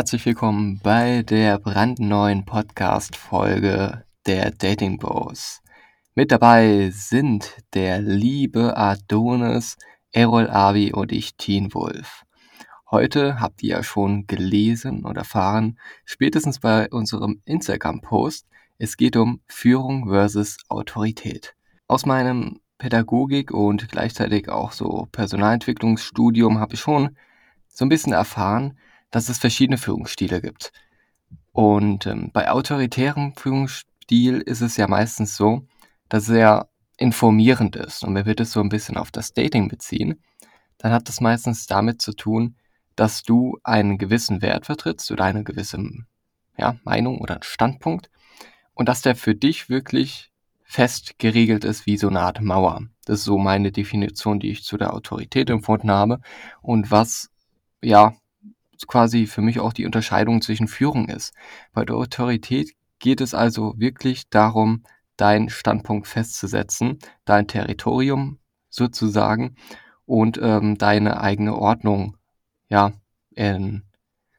Herzlich willkommen bei der brandneuen Podcast-Folge der Dating Bros. Mit dabei sind der liebe Adonis, Errol Avi und ich, Teen Wolf. Heute habt ihr ja schon gelesen und erfahren, spätestens bei unserem Instagram-Post, es geht um Führung versus Autorität. Aus meinem Pädagogik und gleichzeitig auch so Personalentwicklungsstudium habe ich schon so ein bisschen erfahren, dass es verschiedene Führungsstile gibt. Und ähm, bei autoritärem Führungsstil ist es ja meistens so, dass er informierend ist. Und wenn wir das so ein bisschen auf das Dating beziehen, dann hat das meistens damit zu tun, dass du einen gewissen Wert vertrittst oder eine gewisse ja, Meinung oder Standpunkt und dass der für dich wirklich fest geregelt ist wie so eine Art Mauer. Das ist so meine Definition, die ich zu der Autorität empfunden habe und was ja quasi für mich auch die Unterscheidung zwischen Führung ist. Bei der Autorität geht es also wirklich darum, deinen Standpunkt festzusetzen, dein Territorium sozusagen und ähm, deine eigene Ordnung, ja, in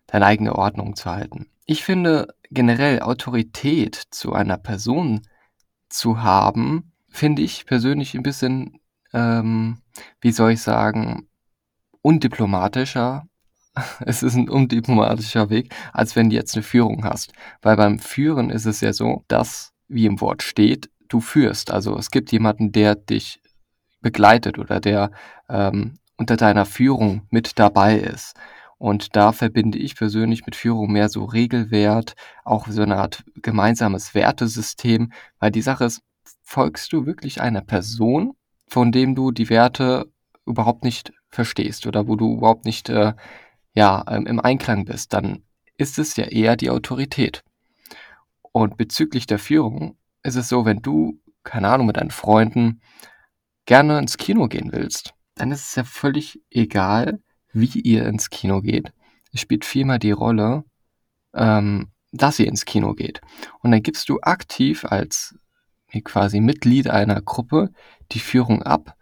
deine eigene Ordnung zu halten. Ich finde generell Autorität zu einer Person zu haben, finde ich persönlich ein bisschen, ähm, wie soll ich sagen, undiplomatischer es ist ein undiplomatischer Weg, als wenn du jetzt eine Führung hast. Weil beim Führen ist es ja so, dass, wie im Wort steht, du führst. Also es gibt jemanden, der dich begleitet oder der ähm, unter deiner Führung mit dabei ist. Und da verbinde ich persönlich mit Führung mehr so Regelwert, auch so eine Art gemeinsames Wertesystem, weil die Sache ist, folgst du wirklich einer Person, von dem du die Werte überhaupt nicht verstehst oder wo du überhaupt nicht äh, ja, ähm, im Einklang bist, dann ist es ja eher die Autorität. Und bezüglich der Führung ist es so, wenn du, keine Ahnung, mit deinen Freunden gerne ins Kino gehen willst, dann ist es ja völlig egal, wie ihr ins Kino geht. Es spielt vielmehr die Rolle, ähm, dass ihr ins Kino geht. Und dann gibst du aktiv als quasi Mitglied einer Gruppe die Führung ab,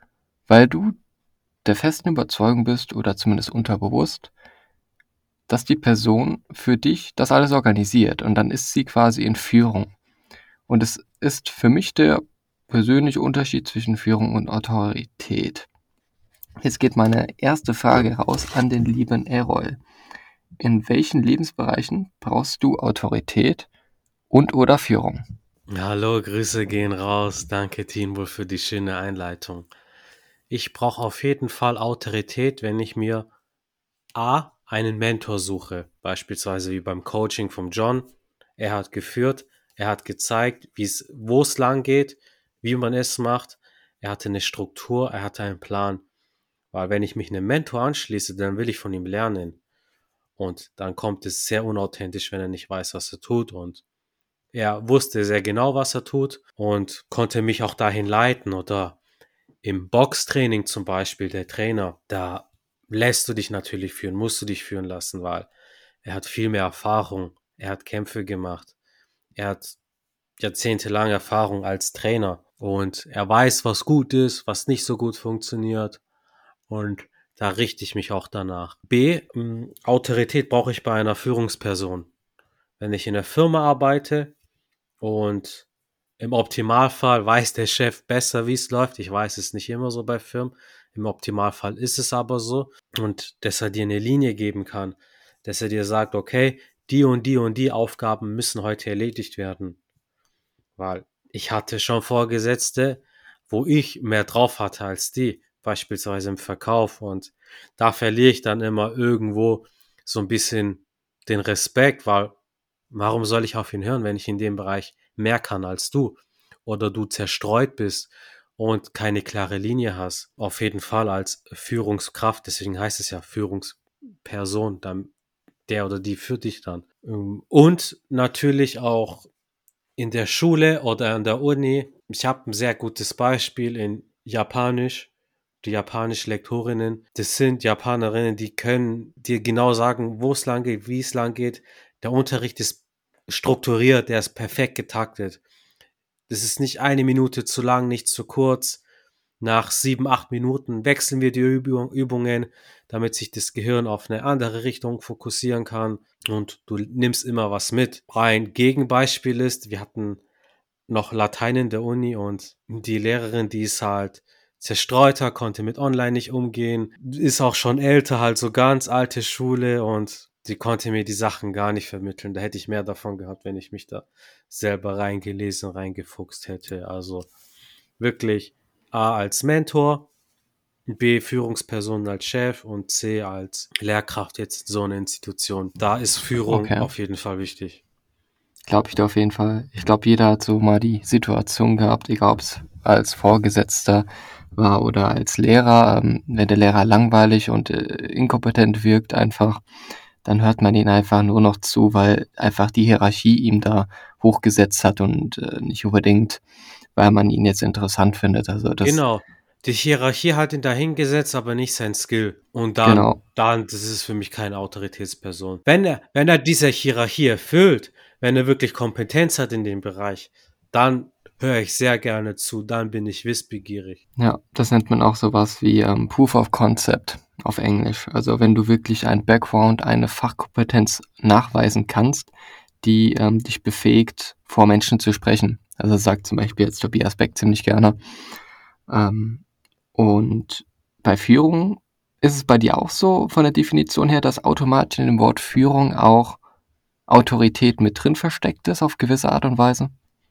weil du der festen Überzeugung bist oder zumindest unterbewusst, dass die Person für dich das alles organisiert und dann ist sie quasi in Führung. Und es ist für mich der persönliche Unterschied zwischen Führung und Autorität. Jetzt geht meine erste Frage raus an den lieben Errol. In welchen Lebensbereichen brauchst du Autorität und oder Führung? Hallo, Grüße gehen raus. Danke, Teambull, für die schöne Einleitung. Ich brauche auf jeden Fall Autorität, wenn ich mir A einen Mentor suche, beispielsweise wie beim Coaching vom John. Er hat geführt, er hat gezeigt, wie es, wo es lang geht, wie man es macht. Er hatte eine Struktur, er hatte einen Plan. Weil wenn ich mich einem Mentor anschließe, dann will ich von ihm lernen. Und dann kommt es sehr unauthentisch, wenn er nicht weiß, was er tut. Und er wusste sehr genau, was er tut und konnte mich auch dahin leiten. Oder im Boxtraining zum Beispiel, der Trainer, da lässt du dich natürlich führen, musst du dich führen lassen, weil er hat viel mehr Erfahrung, er hat Kämpfe gemacht, er hat jahrzehntelang Erfahrung als Trainer und er weiß, was gut ist, was nicht so gut funktioniert und da richte ich mich auch danach. B, hm, Autorität brauche ich bei einer Führungsperson. Wenn ich in der Firma arbeite und im Optimalfall weiß der Chef besser, wie es läuft. Ich weiß es nicht immer so bei Firmen. Im Optimalfall ist es aber so. Und dass er dir eine Linie geben kann, dass er dir sagt, okay, die und die und die Aufgaben müssen heute erledigt werden. Weil ich hatte schon Vorgesetzte, wo ich mehr drauf hatte als die, beispielsweise im Verkauf. Und da verliere ich dann immer irgendwo so ein bisschen den Respekt, weil warum soll ich auf ihn hören, wenn ich in dem Bereich mehr kann als du? Oder du zerstreut bist und keine klare Linie hast, auf jeden Fall als Führungskraft, deswegen heißt es ja Führungsperson, dann der oder die führt dich dann. Ähm, und natürlich auch in der Schule oder an der Uni. Ich habe ein sehr gutes Beispiel in Japanisch. Die japanische Lektorinnen, das sind Japanerinnen, die können dir genau sagen, wo es lang geht, wie es lang geht. Der Unterricht ist strukturiert, der ist perfekt getaktet. Das ist nicht eine Minute zu lang, nicht zu kurz. nach sieben, acht Minuten wechseln wir die Übung, Übungen, damit sich das Gehirn auf eine andere Richtung fokussieren kann und du nimmst immer was mit. Ein Gegenbeispiel ist, wir hatten noch Latein in der Uni und die Lehrerin, die ist halt zerstreuter, konnte mit Online nicht umgehen, ist auch schon älter, halt so ganz alte Schule und die konnte mir die Sachen gar nicht vermitteln. Da hätte ich mehr davon gehabt, wenn ich mich da selber reingelesen, reingefuchst hätte. Also wirklich A als Mentor, B Führungsperson als Chef und C als Lehrkraft jetzt in so einer Institution. Da ist Führung okay. auf jeden Fall wichtig. Glaube ich da auf jeden Fall. Ich glaube, jeder hat so mal die Situation gehabt, egal ob es als Vorgesetzter war oder als Lehrer. Ähm, wenn der Lehrer langweilig und äh, inkompetent wirkt, einfach, dann hört man ihn einfach nur noch zu, weil einfach die Hierarchie ihm da hochgesetzt hat und äh, nicht unbedingt, weil man ihn jetzt interessant findet. Also das, genau. Die Hierarchie hat ihn da hingesetzt, aber nicht sein Skill. Und dann, genau. dann, das ist für mich keine Autoritätsperson. Wenn er, wenn er diese Hierarchie erfüllt, wenn er wirklich Kompetenz hat in dem Bereich, dann höre ich sehr gerne zu, dann bin ich wissbegierig. Ja, das nennt man auch sowas wie ähm, Proof of Concept auf Englisch. Also wenn du wirklich ein Background, eine Fachkompetenz nachweisen kannst, die ähm, dich befähigt, vor Menschen zu sprechen. Also sagt zum Beispiel jetzt Tobias Beck ziemlich gerne. Ähm, und bei Führung ist es bei dir auch so von der Definition her, dass automatisch in dem Wort Führung auch Autorität mit drin versteckt ist auf gewisse Art und Weise?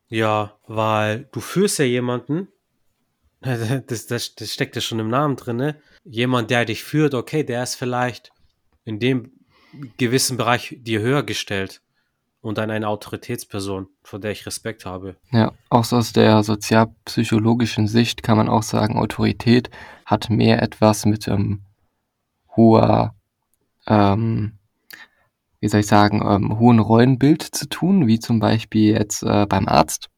Ja, weil du führst ja jemanden, das, das, das steckt ja schon im Namen drin, ne? Jemand, der dich führt, okay, der ist vielleicht in dem gewissen Bereich dir höher gestellt und dann eine Autoritätsperson, vor der ich Respekt habe. Ja, auch so aus der sozialpsychologischen Sicht kann man auch sagen, Autorität hat mehr etwas mit ähm, hoher, ähm, wie soll ich sagen, ähm, hohen Rollenbild zu tun, wie zum Beispiel jetzt äh, beim Arzt.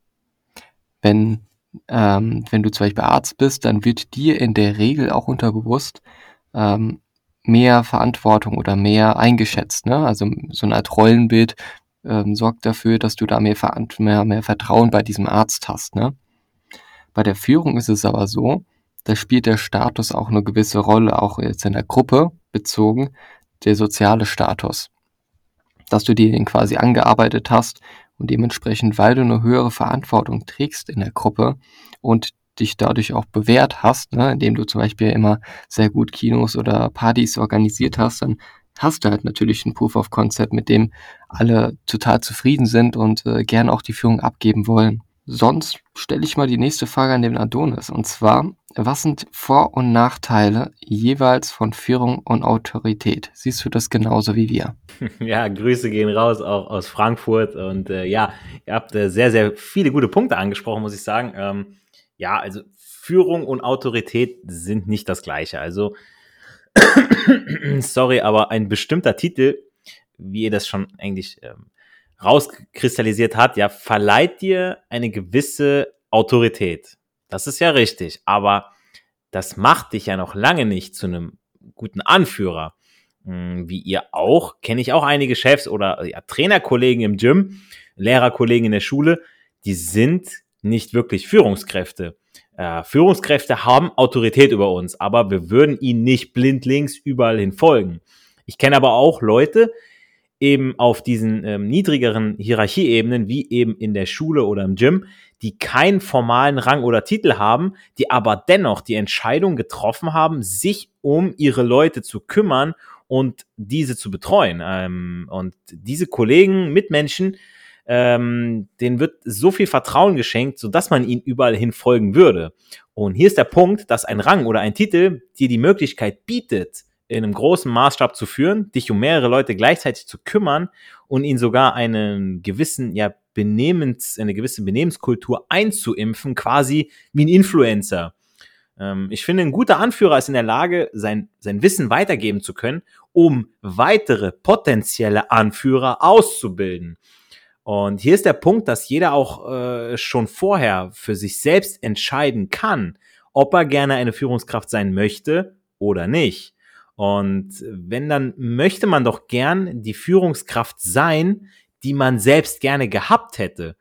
Wenn, ähm, wenn du zum Beispiel Arzt bist, dann wird dir in der Regel auch unterbewusst ähm, mehr Verantwortung oder mehr eingeschätzt. Ne? Also so eine Art Rollenbild ähm, sorgt dafür, dass du da mehr, mehr, mehr Vertrauen bei diesem Arzt hast. Ne? Bei der Führung ist es aber so, da spielt der Status auch eine gewisse Rolle, auch jetzt in der Gruppe bezogen, der soziale Status dass du dir den quasi angearbeitet hast und dementsprechend, weil du eine höhere Verantwortung trägst in der Gruppe und dich dadurch auch bewährt hast, ne, indem du zum Beispiel immer sehr gut Kinos oder Partys organisiert hast, dann hast du halt natürlich ein Proof of Concept, mit dem alle total zufrieden sind und äh, gern auch die Führung abgeben wollen. Sonst stelle ich mal die nächste Frage an den Adonis. Und zwar, was sind Vor- und Nachteile jeweils von Führung und Autorität? Siehst du das genauso wie wir? Ja, Grüße gehen raus auch aus Frankfurt. Und äh, ja, ihr habt äh, sehr, sehr viele gute Punkte angesprochen, muss ich sagen. Ähm, ja, also Führung und Autorität sind nicht das gleiche. Also, sorry, aber ein bestimmter Titel, wie ihr das schon eigentlich ähm, rauskristallisiert hat, ja, verleiht dir eine gewisse Autorität. Das ist ja richtig, aber das macht dich ja noch lange nicht zu einem guten Anführer. Hm, wie ihr auch, kenne ich auch einige Chefs oder ja, Trainerkollegen im Gym, Lehrerkollegen in der Schule, die sind nicht wirklich Führungskräfte. Äh, Führungskräfte haben Autorität über uns, aber wir würden ihnen nicht blindlings überall hin folgen. Ich kenne aber auch Leute, eben auf diesen ähm, niedrigeren Hierarchieebenen, wie eben in der Schule oder im Gym, die keinen formalen Rang oder Titel haben, die aber dennoch die Entscheidung getroffen haben, sich um ihre Leute zu kümmern und diese zu betreuen. Ähm, und diese Kollegen, Mitmenschen, ähm, denen wird so viel Vertrauen geschenkt, sodass man ihnen überall hin folgen würde. Und hier ist der Punkt, dass ein Rang oder ein Titel dir die Möglichkeit bietet, in einem großen Maßstab zu führen, dich um mehrere Leute gleichzeitig zu kümmern und ihnen sogar einen gewissen, ja, Benehmens, eine gewisse Benehmenskultur einzuimpfen, quasi wie ein Influencer. Ähm, ich finde, ein guter Anführer ist in der Lage, sein, sein Wissen weitergeben zu können, um weitere potenzielle Anführer auszubilden. Und hier ist der Punkt, dass jeder auch äh, schon vorher für sich selbst entscheiden kann, ob er gerne eine Führungskraft sein möchte oder nicht. Und wenn, dann möchte man doch gern die Führungskraft sein, die man selbst gerne gehabt hätte.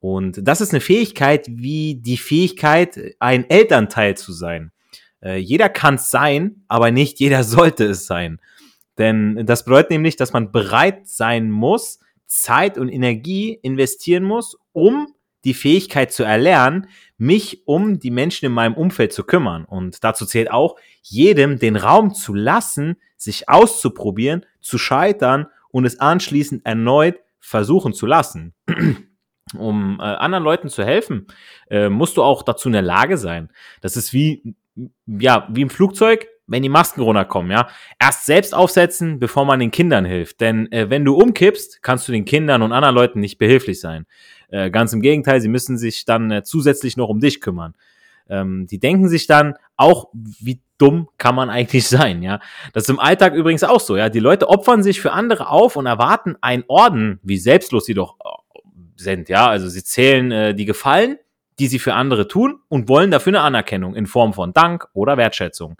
Und das ist eine Fähigkeit wie die Fähigkeit, ein Elternteil zu sein. Äh, jeder kann es sein, aber nicht jeder sollte es sein. Denn das bedeutet nämlich, dass man bereit sein muss, Zeit und Energie investieren muss, um die Fähigkeit zu erlernen, mich um die Menschen in meinem Umfeld zu kümmern. Und dazu zählt auch, jedem den Raum zu lassen, sich auszuprobieren, zu scheitern und es anschließend erneut versuchen zu lassen. um äh, anderen Leuten zu helfen, äh, musst du auch dazu in der Lage sein. Das ist wie, ja, wie im Flugzeug, wenn die Masken runterkommen, ja. Erst selbst aufsetzen, bevor man den Kindern hilft. Denn äh, wenn du umkippst, kannst du den Kindern und anderen Leuten nicht behilflich sein. Äh, ganz im Gegenteil, sie müssen sich dann äh, zusätzlich noch um dich kümmern. Ähm, die denken sich dann auch, wie dumm kann man eigentlich sein, ja. Das ist im Alltag übrigens auch so, ja. Die Leute opfern sich für andere auf und erwarten einen Orden, wie selbstlos sie doch äh, sind, ja. Also sie zählen äh, die Gefallen, die sie für andere tun und wollen dafür eine Anerkennung in Form von Dank oder Wertschätzung.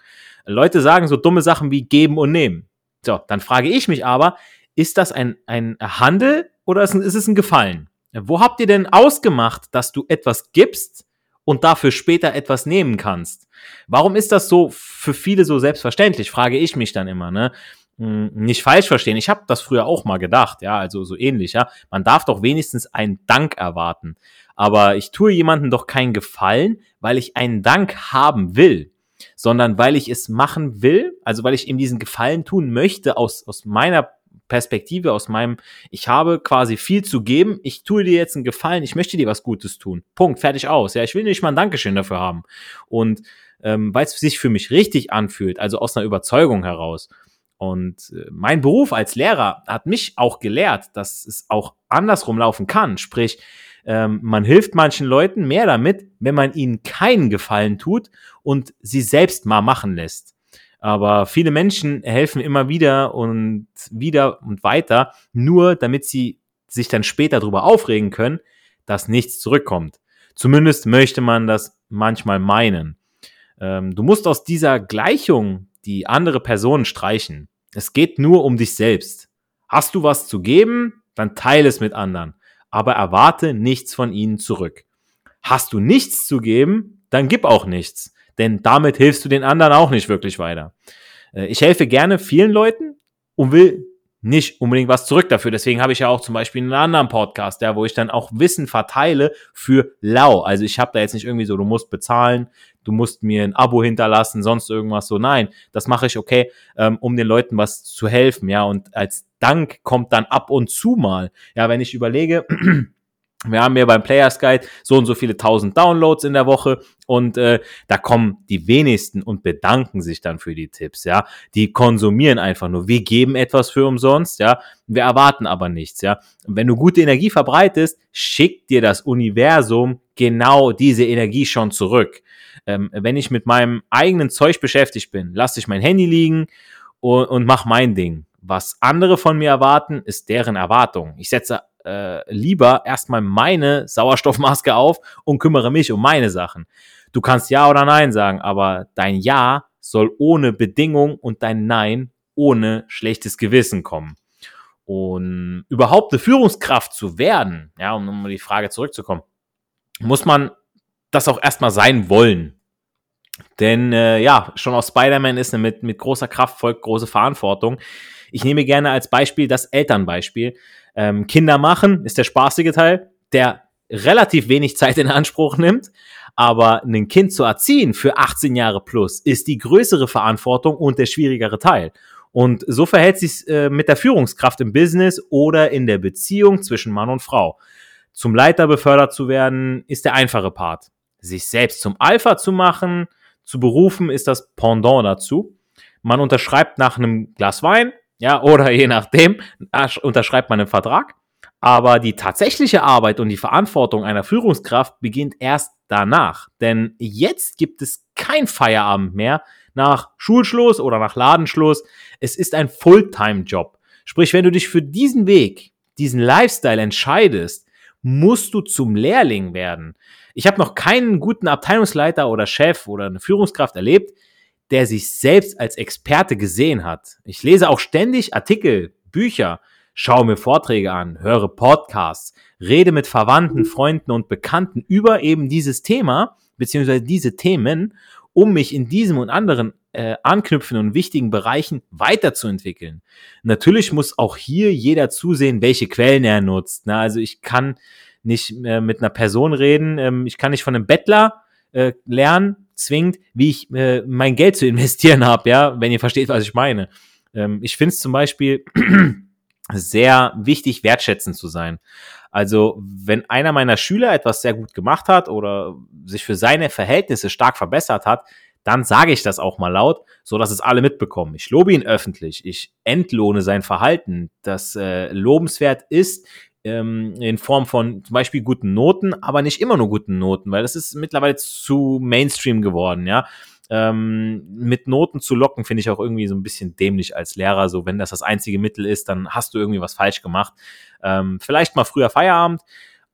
Leute sagen so dumme Sachen wie geben und nehmen. So, dann frage ich mich aber, ist das ein, ein Handel oder ist es ein Gefallen? Wo habt ihr denn ausgemacht, dass du etwas gibst und dafür später etwas nehmen kannst? Warum ist das so für viele so selbstverständlich, frage ich mich dann immer, ne? Hm, nicht falsch verstehen. Ich habe das früher auch mal gedacht, ja, also so ähnlich, ja. Man darf doch wenigstens einen Dank erwarten. Aber ich tue jemandem doch keinen Gefallen, weil ich einen Dank haben will sondern weil ich es machen will, also weil ich ihm diesen Gefallen tun möchte aus, aus meiner Perspektive, aus meinem, ich habe quasi viel zu geben, ich tue dir jetzt einen Gefallen, ich möchte dir was Gutes tun. Punkt, fertig aus. Ja, ich will nicht mal ein Dankeschön dafür haben. Und ähm, weil es sich für mich richtig anfühlt, also aus einer Überzeugung heraus. Und äh, mein Beruf als Lehrer hat mich auch gelehrt, dass es auch andersrum laufen kann. Sprich, ähm, man hilft manchen Leuten mehr damit, wenn man ihnen keinen Gefallen tut und sie selbst mal machen lässt. Aber viele Menschen helfen immer wieder und wieder und weiter, nur damit sie sich dann später darüber aufregen können, dass nichts zurückkommt. Zumindest möchte man das manchmal meinen. Ähm, du musst aus dieser Gleichung die andere Person streichen. Es geht nur um dich selbst. Hast du was zu geben, dann teile es mit anderen aber erwarte nichts von ihnen zurück. Hast du nichts zu geben, dann gib auch nichts, denn damit hilfst du den anderen auch nicht wirklich weiter. Äh, ich helfe gerne vielen Leuten und will nicht unbedingt was zurück dafür. Deswegen habe ich ja auch zum Beispiel einen anderen Podcast, ja, wo ich dann auch Wissen verteile für lau. Also ich habe da jetzt nicht irgendwie so, du musst bezahlen, du musst mir ein Abo hinterlassen, sonst irgendwas so. Nein, das mache ich okay, ähm, um den Leuten was zu helfen, ja. Und als Dank kommt dann ab und zu mal. Ja, wenn ich überlege, wir haben ja beim Players Guide so und so viele tausend Downloads in der Woche und äh, da kommen die wenigsten und bedanken sich dann für die Tipps, ja. Die konsumieren einfach nur. Wir geben etwas für umsonst, ja. Wir erwarten aber nichts, ja. Und wenn du gute Energie verbreitest, schickt dir das Universum genau diese Energie schon zurück. Ähm, wenn ich mit meinem eigenen Zeug beschäftigt bin, lasse ich mein Handy liegen und, und mach mein Ding. Was andere von mir erwarten, ist deren Erwartung. Ich setze äh, lieber erstmal meine Sauerstoffmaske auf und kümmere mich um meine Sachen. Du kannst Ja oder Nein sagen, aber dein Ja soll ohne Bedingung und dein Nein ohne schlechtes Gewissen kommen. Und überhaupt eine Führungskraft zu werden, ja, um um die Frage zurückzukommen, muss man das auch erstmal sein wollen. Denn äh, ja, schon aus Spider-Man ist mit, mit großer Kraft folgt große Verantwortung. Ich nehme gerne als Beispiel das Elternbeispiel. Ähm, Kinder machen ist der spaßige Teil, der relativ wenig Zeit in Anspruch nimmt. Aber ein Kind zu erziehen für 18 Jahre plus ist die größere Verantwortung und der schwierigere Teil. Und so verhält sich äh, mit der Führungskraft im Business oder in der Beziehung zwischen Mann und Frau. Zum Leiter befördert zu werden, ist der einfache Part. Sich selbst zum Alpha zu machen, zu berufen, ist das Pendant dazu. Man unterschreibt nach einem Glas Wein, ja, oder je nachdem, unterschreibt man einen Vertrag. Aber die tatsächliche Arbeit und die Verantwortung einer Führungskraft beginnt erst danach. Denn jetzt gibt es kein Feierabend mehr nach Schulschluss oder nach Ladenschluss. Es ist ein Fulltime-Job. Sprich, wenn du dich für diesen Weg, diesen Lifestyle entscheidest, musst du zum Lehrling werden. Ich habe noch keinen guten Abteilungsleiter oder Chef oder eine Führungskraft erlebt, der sich selbst als Experte gesehen hat. Ich lese auch ständig Artikel, Bücher, schaue mir Vorträge an, höre Podcasts, rede mit Verwandten, Freunden und Bekannten über eben dieses Thema, beziehungsweise diese Themen, um mich in diesem und anderen äh, anknüpfenden und wichtigen Bereichen weiterzuentwickeln. Natürlich muss auch hier jeder zusehen, welche Quellen er nutzt. Ne? Also ich kann nicht äh, mit einer Person reden, ähm, ich kann nicht von einem Bettler äh, lernen, zwingend, wie ich äh, mein Geld zu investieren habe, ja, wenn ihr versteht, was ich meine. Ähm, ich finde es zum Beispiel sehr wichtig, wertschätzend zu sein. Also, wenn einer meiner Schüler etwas sehr gut gemacht hat oder sich für seine Verhältnisse stark verbessert hat, dann sage ich das auch mal laut, so dass es alle mitbekommen. Ich lobe ihn öffentlich, ich entlohne sein Verhalten, das äh, lobenswert ist ähm, in Form von zum Beispiel guten Noten, aber nicht immer nur guten Noten, weil das ist mittlerweile zu Mainstream geworden, ja. Ähm, mit Noten zu locken, finde ich auch irgendwie so ein bisschen dämlich als Lehrer. So, wenn das das einzige Mittel ist, dann hast du irgendwie was falsch gemacht. Ähm, vielleicht mal früher Feierabend.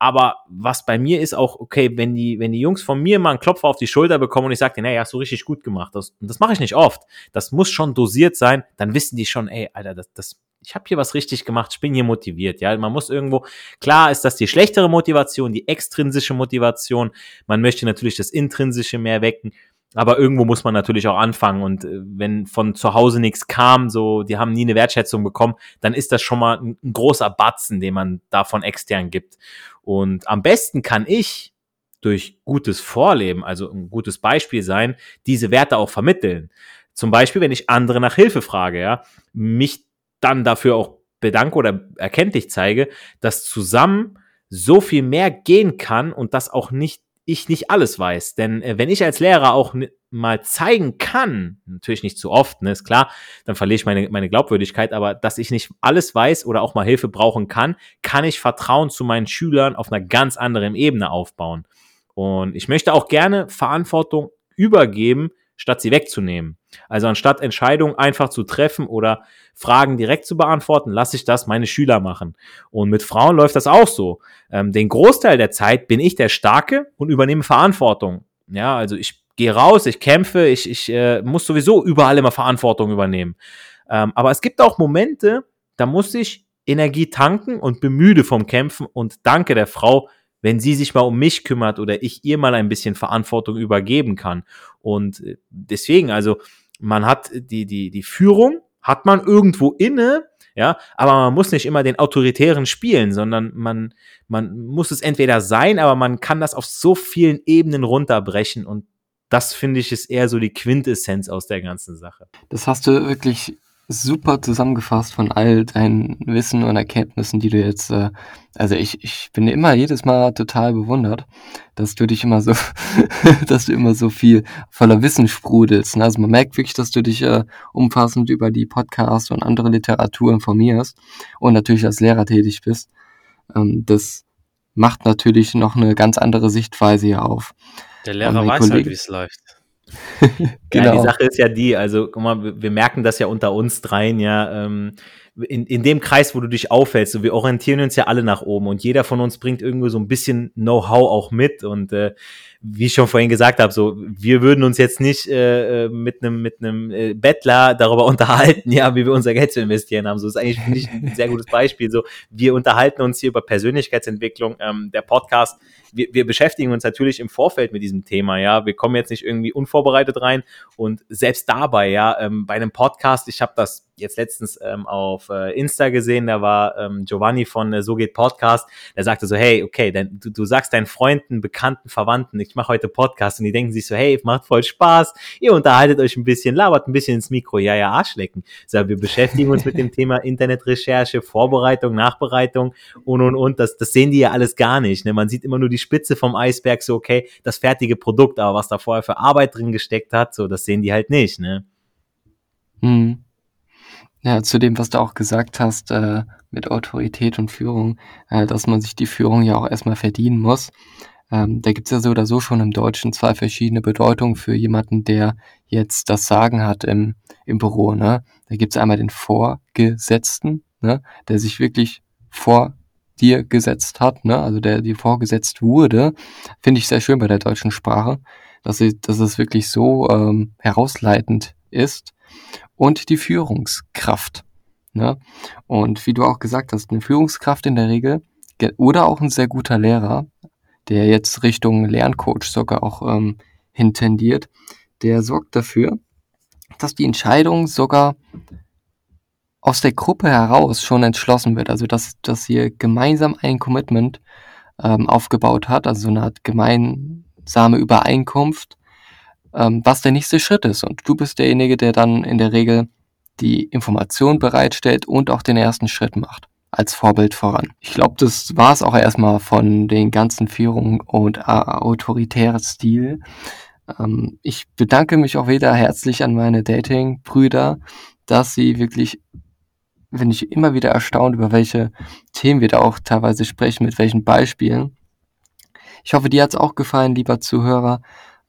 Aber was bei mir ist auch, okay, wenn die, wenn die Jungs von mir mal einen Klopfer auf die Schulter bekommen und ich sage denen, hey, hast du richtig gut gemacht. Das, das mache ich nicht oft. Das muss schon dosiert sein. Dann wissen die schon, ey, Alter, das, das, ich habe hier was richtig gemacht, ich bin hier motiviert. Ja, man muss irgendwo, klar ist das die schlechtere Motivation, die extrinsische Motivation. Man möchte natürlich das intrinsische mehr wecken. Aber irgendwo muss man natürlich auch anfangen. Und äh, wenn von zu Hause nichts kam, so, die haben nie eine Wertschätzung bekommen, dann ist das schon mal ein, ein großer Batzen, den man davon extern gibt. Und am besten kann ich durch gutes Vorleben, also ein gutes Beispiel sein, diese Werte auch vermitteln. Zum Beispiel, wenn ich andere nach Hilfe frage, ja, mich dann dafür auch bedanke oder erkenntlich zeige, dass zusammen so viel mehr gehen kann und das auch nicht ich nicht alles weiß. Denn äh, wenn ich als Lehrer auch mal zeigen kann, natürlich nicht zu oft, ne, ist klar, dann verliere ich meine, meine Glaubwürdigkeit, aber dass ich nicht alles weiß oder auch mal Hilfe brauchen kann, kann ich Vertrauen zu meinen Schülern auf einer ganz anderen Ebene aufbauen. Und ich möchte auch gerne Verantwortung übergeben, statt sie wegzunehmen. Also anstatt Entscheidungen einfach zu treffen oder Fragen direkt zu beantworten, lasse ich das meine Schüler machen. Und mit Frauen läuft das auch so. Ähm, den Großteil der Zeit bin ich der Starke und übernehme Verantwortung. Ja, also ich gehe raus, ich kämpfe, ich, ich äh, muss sowieso überall immer Verantwortung übernehmen. Ähm, aber es gibt auch Momente, da muss ich Energie tanken und bemüde vom Kämpfen und danke der Frau, wenn sie sich mal um mich kümmert oder ich ihr mal ein bisschen Verantwortung übergeben kann. Und äh, deswegen, also man hat die, die, die Führung, hat man irgendwo inne, ja, aber man muss nicht immer den Autoritären spielen, sondern man, man muss es entweder sein, aber man kann das auf so vielen Ebenen runterbrechen und das finde ich ist eher so die Quintessenz aus der ganzen Sache. Das hast du wirklich super zusammengefasst von all deinen Wissen und Erkenntnissen, die du jetzt, äh, also ich, ich bin immer jedes Mal total bewundert, dass du dich immer so, dass du immer so viel voller Wissen sprudelst. Ne? Also man merkt wirklich, dass du dich äh, umfassend über die Podcasts und andere Literatur informierst und natürlich als Lehrer tätig bist. Ähm, das macht natürlich noch eine ganz andere Sichtweise hier auf. Der Lehrer weiß halt, Kollegen, halt, wie es läuft. genau. Ja, die Sache ist ja die, also guck mal, wir merken das ja unter uns dreien, ja, ähm, in, in dem Kreis, wo du dich aufhältst, so wir orientieren uns ja alle nach oben und jeder von uns bringt irgendwie so ein bisschen Know-how auch mit und äh, wie ich schon vorhin gesagt habe, so wir würden uns jetzt nicht äh, äh mit einem mit einem äh, Bettler darüber unterhalten, ja, wie wir unser Geld zu investieren haben. So ist eigentlich ich ein sehr gutes Beispiel. So wir unterhalten uns hier über Persönlichkeitsentwicklung. Ähm, der Podcast, wir, wir beschäftigen uns natürlich im Vorfeld mit diesem Thema. Ja, wir kommen jetzt nicht irgendwie unvorbereitet rein und selbst dabei, ja, ähm, bei einem Podcast, ich habe das jetzt letztens ähm, auf äh, Insta gesehen, da war ähm, Giovanni von äh, So geht Podcast, der sagte so, hey, okay, denn, du, du sagst deinen Freunden, Bekannten, Verwandten, ich mache heute Podcast und die denken sich so, hey, macht voll Spaß, ihr unterhaltet euch ein bisschen, labert ein bisschen ins Mikro, ja, ja, Arschlecken. So, wir beschäftigen uns mit dem Thema Internetrecherche, Vorbereitung, Nachbereitung und, und, und, das, das sehen die ja alles gar nicht, ne? man sieht immer nur die Spitze vom Eisberg, so, okay, das fertige Produkt, aber was da vorher für Arbeit drin gesteckt hat, so, das sehen die halt nicht, ne? Hm. Ja, zu dem, was du auch gesagt hast, äh, mit Autorität und Führung, äh, dass man sich die Führung ja auch erstmal verdienen muss. Ähm, da gibt's ja so oder so schon im Deutschen zwei verschiedene Bedeutungen für jemanden, der jetzt das Sagen hat im, im Büro. Ne? Da gibt's einmal den Vorgesetzten, ne? der sich wirklich vor dir gesetzt hat, ne? also der dir vorgesetzt wurde. Finde ich sehr schön bei der deutschen Sprache, dass, ich, dass es wirklich so ähm, herausleitend ist und die Führungskraft. Ne? Und wie du auch gesagt hast, eine Führungskraft in der Regel oder auch ein sehr guter Lehrer, der jetzt Richtung Lerncoach sogar auch ähm, hintendiert, der sorgt dafür, dass die Entscheidung sogar aus der Gruppe heraus schon entschlossen wird. Also dass, dass ihr gemeinsam ein Commitment ähm, aufgebaut hat, also so eine Art gemeinsame Übereinkunft, ähm, was der nächste Schritt ist. Und du bist derjenige, der dann in der Regel die Information bereitstellt und auch den ersten Schritt macht als Vorbild voran. Ich glaube, das war es auch erstmal von den ganzen Führungen und äh, autoritären Stil. Ähm, ich bedanke mich auch wieder herzlich an meine Dating-Brüder, dass sie wirklich, wenn ich immer wieder erstaunt, über welche Themen wir da auch teilweise sprechen, mit welchen Beispielen. Ich hoffe, dir hat's auch gefallen, lieber Zuhörer.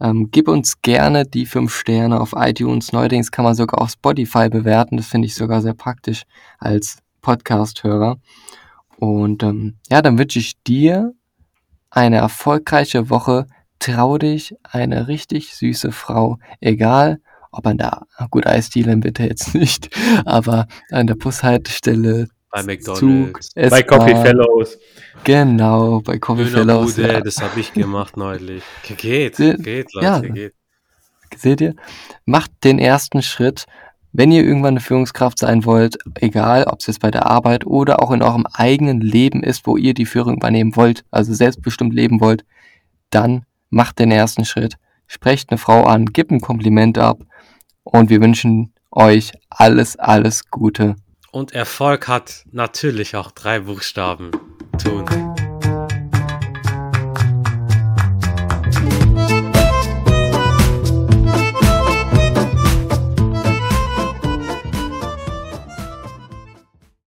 Ähm, gib uns gerne die fünf Sterne auf iTunes. Neuerdings kann man sogar auf Spotify bewerten. Das finde ich sogar sehr praktisch als Podcast-Hörer. Und ähm, ja, dann wünsche ich dir eine erfolgreiche Woche. Trau dich, eine richtig süße Frau, egal ob an der, gut, Eisdielen bitte jetzt nicht, aber an der Bushaltestelle, bei McDonalds, Zug, Bei Coffee Fellows. Genau, bei Coffee Fellows. Bude, Ja. das habe ich gemacht neulich. Geht, Se- geht, Leute, ja. geht. Seht ihr? Macht den ersten Schritt. Wenn ihr irgendwann eine Führungskraft sein wollt, egal ob es jetzt bei der Arbeit oder auch in eurem eigenen Leben ist, wo ihr die Führung übernehmen wollt, also selbstbestimmt leben wollt, dann macht den ersten Schritt. Sprecht eine Frau an, gebt ein Kompliment ab und wir wünschen euch alles, alles Gute. Und Erfolg hat natürlich auch drei Buchstaben. Tun.